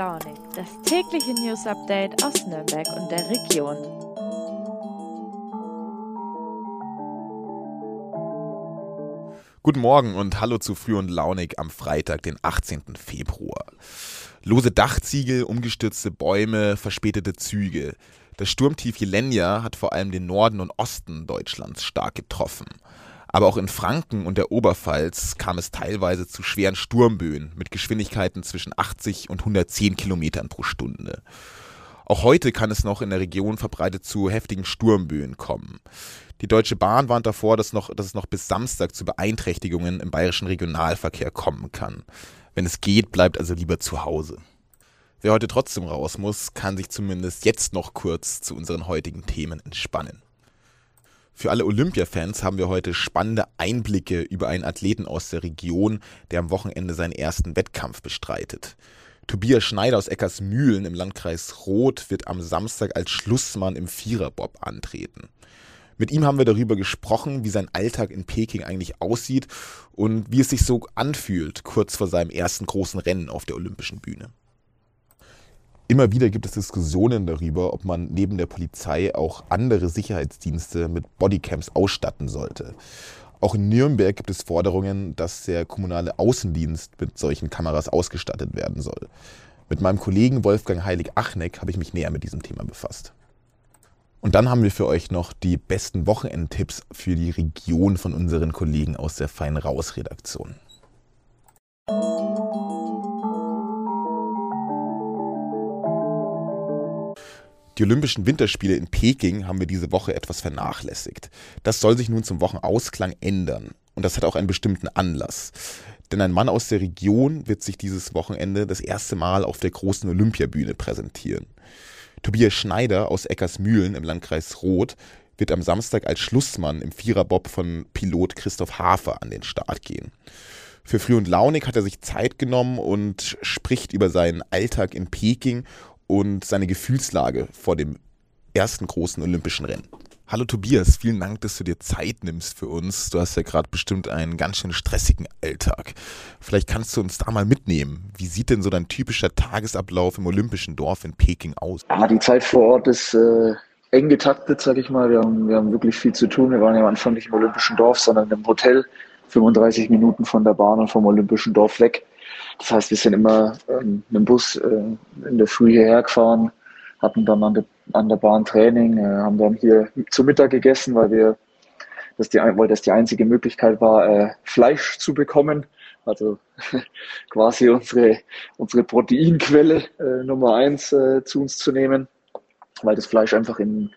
Launig, das tägliche News Update aus Nürnberg und der Region. Guten Morgen und hallo zu Früh und Launig am Freitag, den 18. Februar. Lose Dachziegel, umgestürzte Bäume, verspätete Züge. Das Sturmtief Jelenia hat vor allem den Norden und Osten Deutschlands stark getroffen. Aber auch in Franken und der Oberpfalz kam es teilweise zu schweren Sturmböen mit Geschwindigkeiten zwischen 80 und 110 Kilometern pro Stunde. Auch heute kann es noch in der Region verbreitet zu heftigen Sturmböen kommen. Die Deutsche Bahn warnt davor, dass, noch, dass es noch bis Samstag zu Beeinträchtigungen im bayerischen Regionalverkehr kommen kann. Wenn es geht, bleibt also lieber zu Hause. Wer heute trotzdem raus muss, kann sich zumindest jetzt noch kurz zu unseren heutigen Themen entspannen. Für alle Olympia-Fans haben wir heute spannende Einblicke über einen Athleten aus der Region, der am Wochenende seinen ersten Wettkampf bestreitet. Tobias Schneider aus Eckersmühlen im Landkreis Roth wird am Samstag als Schlussmann im Viererbob antreten. Mit ihm haben wir darüber gesprochen, wie sein Alltag in Peking eigentlich aussieht und wie es sich so anfühlt, kurz vor seinem ersten großen Rennen auf der olympischen Bühne. Immer wieder gibt es Diskussionen darüber, ob man neben der Polizei auch andere Sicherheitsdienste mit Bodycams ausstatten sollte. Auch in Nürnberg gibt es Forderungen, dass der kommunale Außendienst mit solchen Kameras ausgestattet werden soll. Mit meinem Kollegen Wolfgang Heilig-Achneck habe ich mich näher mit diesem Thema befasst. Und dann haben wir für euch noch die besten Wochenendtipps für die Region von unseren Kollegen aus der Fein Raus Redaktion. Die Olympischen Winterspiele in Peking haben wir diese Woche etwas vernachlässigt. Das soll sich nun zum Wochenausklang ändern. Und das hat auch einen bestimmten Anlass. Denn ein Mann aus der Region wird sich dieses Wochenende das erste Mal auf der großen Olympiabühne präsentieren. Tobias Schneider aus Eckersmühlen im Landkreis Roth wird am Samstag als Schlussmann im Viererbob von Pilot Christoph Hafer an den Start gehen. Für Früh und Launig hat er sich Zeit genommen und spricht über seinen Alltag in Peking und seine Gefühlslage vor dem ersten großen olympischen Rennen. Hallo Tobias, vielen Dank, dass du dir Zeit nimmst für uns. Du hast ja gerade bestimmt einen ganz schön stressigen Alltag. Vielleicht kannst du uns da mal mitnehmen. Wie sieht denn so dein typischer Tagesablauf im Olympischen Dorf in Peking aus? Ja, die Zeit vor Ort ist äh, eng getaktet, sag ich mal. Wir haben, wir haben wirklich viel zu tun. Wir waren ja am Anfang nicht im Olympischen Dorf, sondern im Hotel. 35 Minuten von der Bahn und vom Olympischen Dorf weg. Das heißt, wir sind immer ähm, mit dem Bus äh, in der Früh hierher gefahren, hatten dann an der, an der Bahn Training, äh, haben dann hier zu Mittag gegessen, weil wir das die, weil das die einzige Möglichkeit war, äh, Fleisch zu bekommen. Also quasi unsere, unsere Proteinquelle äh, Nummer eins äh, zu uns zu nehmen, weil das Fleisch einfach in,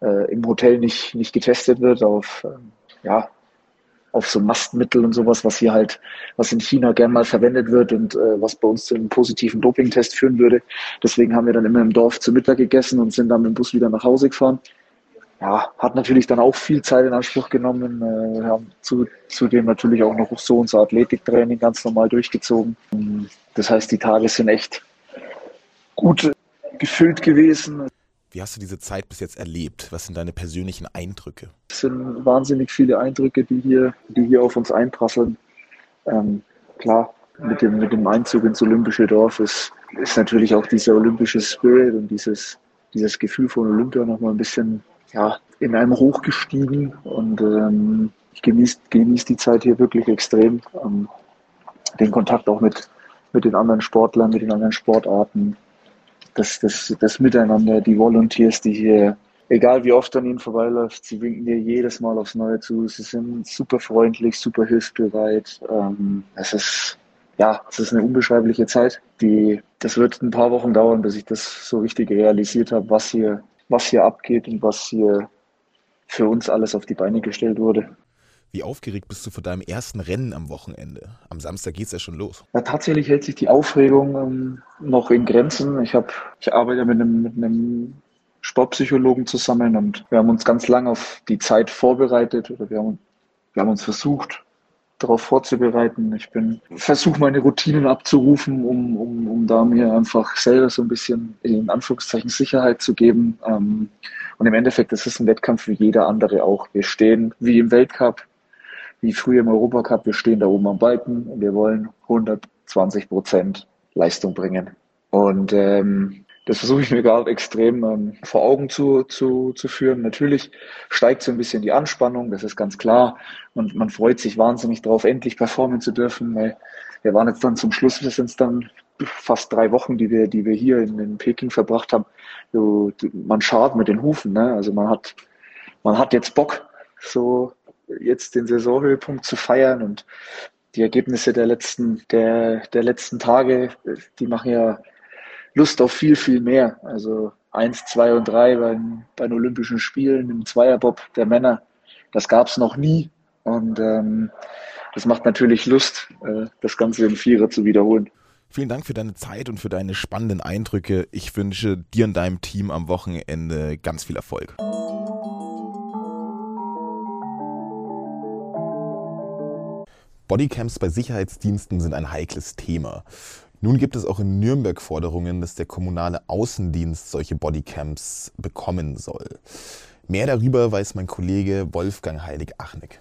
äh, im Hotel nicht, nicht getestet wird auf ähm, ja, auf so Mastmittel und sowas, was hier halt, was in China gern mal verwendet wird und äh, was bei uns zu einem positiven Dopingtest führen würde. Deswegen haben wir dann immer im Dorf zu Mittag gegessen und sind dann mit dem Bus wieder nach Hause gefahren. Ja, hat natürlich dann auch viel Zeit in Anspruch genommen. Äh, wir haben zu, zudem natürlich auch noch so unser Athletiktraining ganz normal durchgezogen. Das heißt, die Tage sind echt gut gefüllt gewesen. Wie hast du diese Zeit bis jetzt erlebt? Was sind deine persönlichen Eindrücke? Es sind wahnsinnig viele Eindrücke, die hier, die hier auf uns einprasseln. Ähm, klar, mit dem, mit dem Einzug ins Olympische Dorf ist, ist natürlich auch dieser olympische Spirit und dieses, dieses Gefühl von Olympia nochmal ein bisschen ja, in einem hochgestiegen. Und ähm, ich genieße genieß die Zeit hier wirklich extrem. Ähm, den Kontakt auch mit, mit den anderen Sportlern, mit den anderen Sportarten das, das, das Miteinander, die Volunteers, die hier, egal wie oft an ihnen vorbeiläuft, sie winken dir jedes Mal aufs Neue zu. Sie sind super freundlich, super hilfsbereit. Ähm, es ist, ja, es ist eine unbeschreibliche Zeit. Die, das wird ein paar Wochen dauern, bis ich das so richtig realisiert habe, was hier, was hier abgeht und was hier für uns alles auf die Beine gestellt wurde. Wie aufgeregt bist du vor deinem ersten Rennen am Wochenende? Am Samstag geht es ja schon los. Ja, tatsächlich hält sich die Aufregung ähm, noch in Grenzen. Ich, hab, ich arbeite mit einem, mit einem Sportpsychologen zusammen und wir haben uns ganz lange auf die Zeit vorbereitet oder wir haben, wir haben uns versucht, darauf vorzubereiten. Ich bin versuche meine Routinen abzurufen, um, um, um da mir einfach selber so ein bisschen in Anführungszeichen Sicherheit zu geben. Ähm, und im Endeffekt ist ein Wettkampf wie jeder andere auch. Wir stehen wie im Weltcup wie früher im Europacup, wir stehen da oben am Balken und wir wollen 120 Prozent Leistung bringen. Und ähm, das versuche ich mir gerade extrem ähm, vor Augen zu, zu, zu führen. Natürlich steigt so ein bisschen die Anspannung, das ist ganz klar. Und man freut sich wahnsinnig darauf, endlich performen zu dürfen, weil wir waren jetzt dann zum Schluss, wir sind dann fast drei Wochen, die wir, die wir hier in, in Peking verbracht haben. So, man schart mit den Hufen, ne? Also man hat, man hat jetzt Bock, so jetzt den Saisonhöhepunkt zu feiern und die Ergebnisse der letzten, der, der letzten Tage, die machen ja Lust auf viel, viel mehr. Also eins, zwei und drei beim, bei den Olympischen Spielen im Zweierbob der Männer, das gab es noch nie. Und ähm, das macht natürlich Lust, äh, das Ganze im Vierer zu wiederholen. Vielen Dank für deine Zeit und für deine spannenden Eindrücke. Ich wünsche dir und deinem Team am Wochenende ganz viel Erfolg. Bodycams bei Sicherheitsdiensten sind ein heikles Thema. Nun gibt es auch in Nürnberg Forderungen, dass der kommunale Außendienst solche Bodycams bekommen soll. Mehr darüber weiß mein Kollege Wolfgang Heilig-Achneck.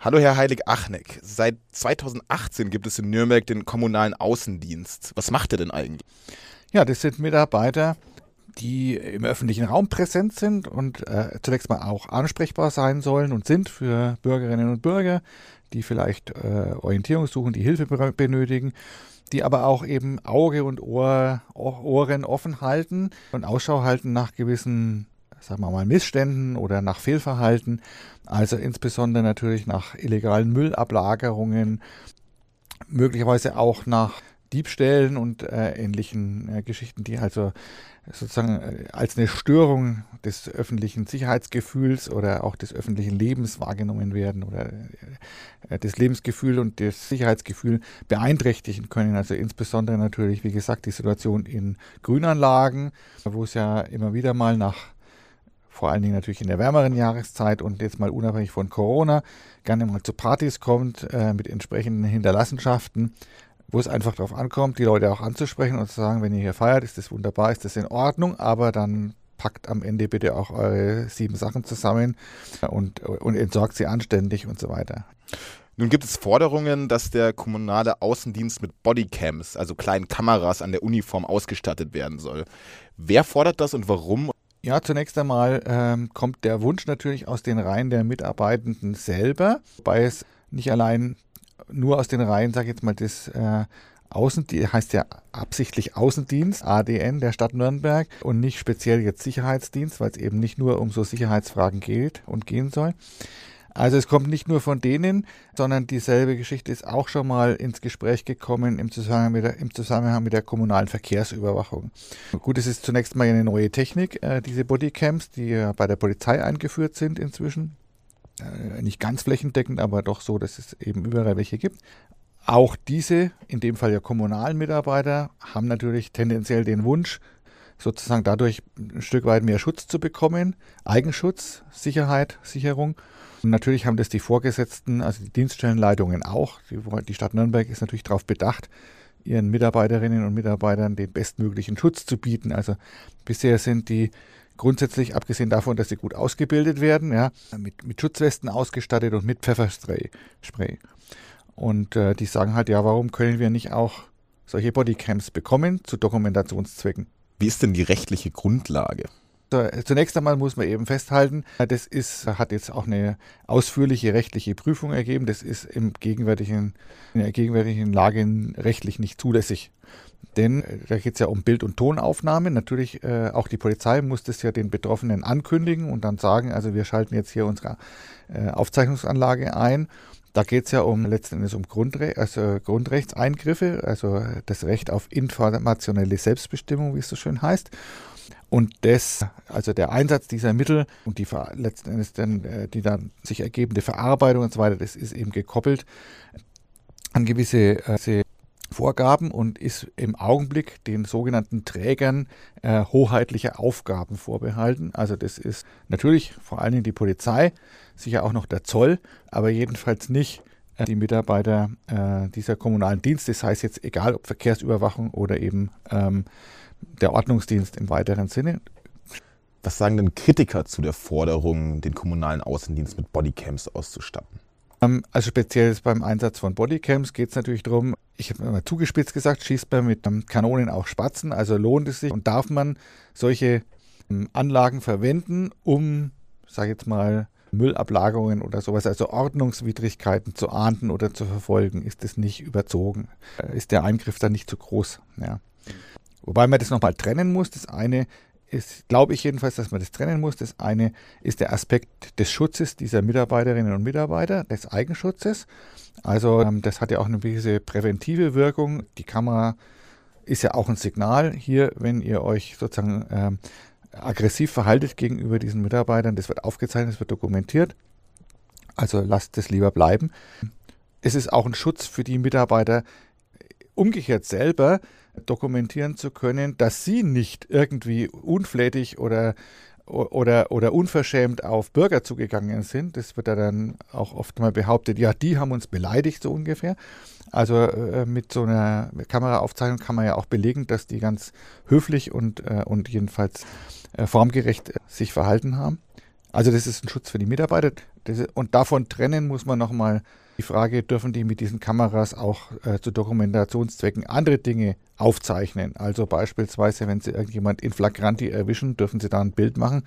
Hallo Herr Heilig-Achneck. Seit 2018 gibt es in Nürnberg den kommunalen Außendienst. Was macht er denn eigentlich? Ja, das sind Mitarbeiter, die im öffentlichen Raum präsent sind und äh, zunächst mal auch ansprechbar sein sollen und sind für Bürgerinnen und Bürger, die vielleicht äh, Orientierung suchen, die Hilfe benötigen die aber auch eben Auge und Ohr, Ohren offen halten und Ausschau halten nach gewissen, sagen wir mal, Missständen oder nach Fehlverhalten. Also insbesondere natürlich nach illegalen Müllablagerungen, möglicherweise auch nach Diebstählen und äh, ähnlichen äh, Geschichten, die also sozusagen äh, als eine Störung des öffentlichen Sicherheitsgefühls oder auch des öffentlichen Lebens wahrgenommen werden oder äh, das Lebensgefühl und das Sicherheitsgefühl beeinträchtigen können. Also insbesondere natürlich, wie gesagt, die Situation in Grünanlagen, wo es ja immer wieder mal nach vor allen Dingen natürlich in der wärmeren Jahreszeit und jetzt mal unabhängig von Corona, gerne mal zu Partys kommt äh, mit entsprechenden Hinterlassenschaften wo es einfach darauf ankommt, die Leute auch anzusprechen und zu sagen, wenn ihr hier feiert, ist das wunderbar, ist das in Ordnung, aber dann packt am Ende bitte auch eure sieben Sachen zusammen und, und entsorgt sie anständig und so weiter. Nun gibt es Forderungen, dass der kommunale Außendienst mit Bodycams, also kleinen Kameras an der Uniform ausgestattet werden soll. Wer fordert das und warum? Ja, zunächst einmal ähm, kommt der Wunsch natürlich aus den Reihen der Mitarbeitenden selber, wobei es nicht allein nur aus den Reihen, sag ich jetzt mal, des äh, Außendienst, heißt ja absichtlich Außendienst, ADN der Stadt Nürnberg und nicht speziell jetzt Sicherheitsdienst, weil es eben nicht nur um so Sicherheitsfragen geht und gehen soll. Also es kommt nicht nur von denen, sondern dieselbe Geschichte ist auch schon mal ins Gespräch gekommen im Zusammenhang mit der, im Zusammenhang mit der kommunalen Verkehrsüberwachung. Gut, es ist zunächst mal eine neue Technik, äh, diese Bodycams, die ja bei der Polizei eingeführt sind inzwischen nicht ganz flächendeckend, aber doch so, dass es eben überall welche gibt. Auch diese, in dem Fall ja kommunalen Mitarbeiter, haben natürlich tendenziell den Wunsch, sozusagen dadurch ein Stück weit mehr Schutz zu bekommen, Eigenschutz, Sicherheit, Sicherung. Und natürlich haben das die Vorgesetzten, also die Dienststellenleitungen auch. Die, die Stadt Nürnberg ist natürlich darauf bedacht, ihren Mitarbeiterinnen und Mitarbeitern den bestmöglichen Schutz zu bieten. Also bisher sind die grundsätzlich, abgesehen davon, dass sie gut ausgebildet werden, ja, mit, mit Schutzwesten ausgestattet und mit Pfefferspray. Spray. Und äh, die sagen halt, ja, warum können wir nicht auch solche Bodycams bekommen zu Dokumentationszwecken? Wie ist denn die rechtliche Grundlage? Zunächst einmal muss man eben festhalten, das ist, hat jetzt auch eine ausführliche rechtliche Prüfung ergeben. Das ist im gegenwärtigen, in der gegenwärtigen Lage rechtlich nicht zulässig. Denn äh, da geht es ja um Bild- und Tonaufnahmen. Natürlich, äh, auch die Polizei muss das ja den Betroffenen ankündigen und dann sagen, also wir schalten jetzt hier unsere äh, Aufzeichnungsanlage ein. Da geht es ja um letzten Endes um Grundre also Grundrechtseingriffe, also das Recht auf informationelle Selbstbestimmung, wie es so schön heißt. Und das, also der Einsatz dieser Mittel und die letzten Endes dann, äh, die dann sich ergebende Verarbeitung und so weiter, das ist eben gekoppelt an gewisse äh, Vorgaben und ist im Augenblick den sogenannten Trägern äh, hoheitlicher Aufgaben vorbehalten. Also das ist natürlich vor allen Dingen die Polizei, sicher auch noch der Zoll, aber jedenfalls nicht äh, die Mitarbeiter äh, dieser kommunalen Dienste. Das heißt jetzt egal ob Verkehrsüberwachung oder eben ähm, der Ordnungsdienst im weiteren Sinne. Was sagen denn Kritiker zu der Forderung, den kommunalen Außendienst mit Bodycams auszustatten? Ähm, also speziell beim Einsatz von Bodycams geht es natürlich darum, ich habe mal zugespitzt gesagt, schießt man mit Kanonen auch Spatzen, also lohnt es sich und darf man solche ähm, Anlagen verwenden, um, sage jetzt mal, Müllablagerungen oder sowas, also Ordnungswidrigkeiten zu ahnden oder zu verfolgen, ist es nicht überzogen, äh, ist der Eingriff dann nicht zu groß. Ja. Wobei man das nochmal trennen muss. Das eine ist, glaube ich jedenfalls, dass man das trennen muss. Das eine ist der Aspekt des Schutzes dieser Mitarbeiterinnen und Mitarbeiter, des Eigenschutzes. Also ähm, das hat ja auch eine gewisse präventive Wirkung. Die Kamera ist ja auch ein Signal hier, wenn ihr euch sozusagen ähm, aggressiv verhaltet gegenüber diesen Mitarbeitern. Das wird aufgezeichnet, das wird dokumentiert. Also lasst es lieber bleiben. Es ist auch ein Schutz für die Mitarbeiter umgekehrt selber dokumentieren zu können, dass sie nicht irgendwie unflätig oder oder, oder unverschämt auf Bürger zugegangen sind. Das wird ja dann auch oft mal behauptet, ja, die haben uns beleidigt, so ungefähr. Also äh, mit so einer Kameraaufzeichnung kann man ja auch belegen, dass die ganz höflich und, äh, und jedenfalls äh, formgerecht äh, sich verhalten haben. Also das ist ein Schutz für die Mitarbeiter. Das, und davon trennen muss man nochmal die Frage, dürfen die mit diesen Kameras auch äh, zu Dokumentationszwecken andere Dinge aufzeichnen? Also beispielsweise, wenn sie irgendjemand in Flagranti erwischen, dürfen sie da ein Bild machen,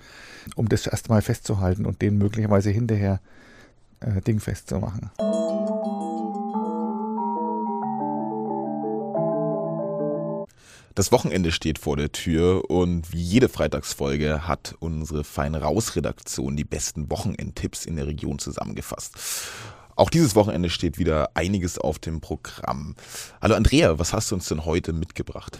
um das erstmal festzuhalten und den möglicherweise hinterher äh, dingfest zu machen. Das Wochenende steht vor der Tür und wie jede Freitagsfolge hat unsere Fein Raus Redaktion die besten Wochenendtipps in der Region zusammengefasst. Auch dieses Wochenende steht wieder einiges auf dem Programm. Hallo Andrea, was hast du uns denn heute mitgebracht?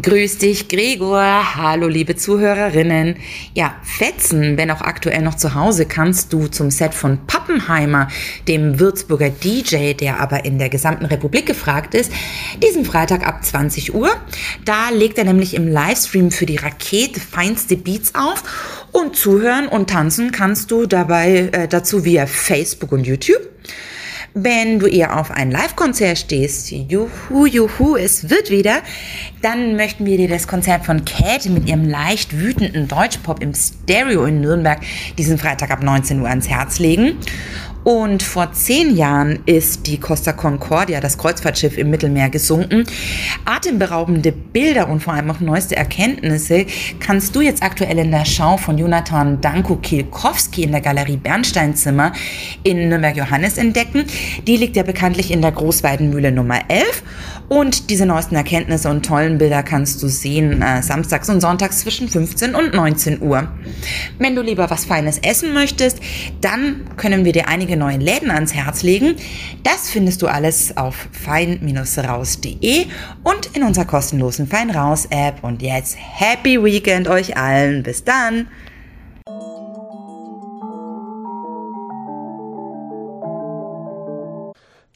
Grüß dich, Gregor. Hallo, liebe Zuhörerinnen. Ja, fetzen, wenn auch aktuell noch zu Hause, kannst du zum Set von Pappenheimer, dem Würzburger DJ, der aber in der gesamten Republik gefragt ist, diesen Freitag ab 20 Uhr. Da legt er nämlich im Livestream für die Rakete feinste Beats auf und zuhören und tanzen kannst du dabei äh, dazu via Facebook und YouTube. Wenn du eher auf ein Live-Konzert stehst, juhu, juhu, es wird wieder, dann möchten wir dir das Konzert von Käthe mit ihrem leicht wütenden Deutschpop im Stereo in Nürnberg diesen Freitag ab 19 Uhr ans Herz legen. Und vor zehn Jahren ist die Costa Concordia, das Kreuzfahrtschiff im Mittelmeer, gesunken. Atemberaubende Bilder und vor allem auch neueste Erkenntnisse kannst du jetzt aktuell in der Schau von Jonathan Danko Kilkowski in der Galerie Bernsteinzimmer in Nürnberg-Johannes entdecken. Die liegt ja bekanntlich in der Großweidenmühle Nummer 11. Und diese neuesten Erkenntnisse und tollen Bilder kannst du sehen äh, samstags und sonntags zwischen 15 und 19 Uhr. Wenn du lieber was Feines essen möchtest, dann können wir dir einige neue Läden ans Herz legen. Das findest du alles auf fein-raus.de und in unserer kostenlosen Fein Raus App. Und jetzt Happy Weekend euch allen. Bis dann!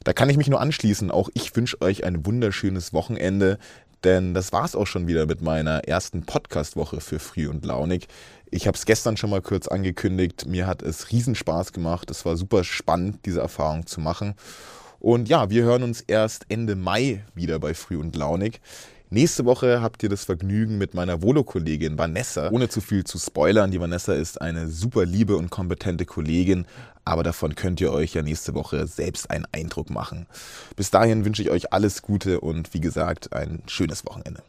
Da kann ich mich nur anschließen. Auch ich wünsche euch ein wunderschönes Wochenende, denn das war es auch schon wieder mit meiner ersten Podcast-Woche für Früh und Launig. Ich habe es gestern schon mal kurz angekündigt. Mir hat es Riesenspaß gemacht. Es war super spannend, diese Erfahrung zu machen. Und ja, wir hören uns erst Ende Mai wieder bei Früh und Launig. Nächste Woche habt ihr das Vergnügen mit meiner Volo-Kollegin Vanessa. Ohne zu viel zu spoilern, die Vanessa ist eine super liebe und kompetente Kollegin, aber davon könnt ihr euch ja nächste Woche selbst einen Eindruck machen. Bis dahin wünsche ich euch alles Gute und wie gesagt ein schönes Wochenende.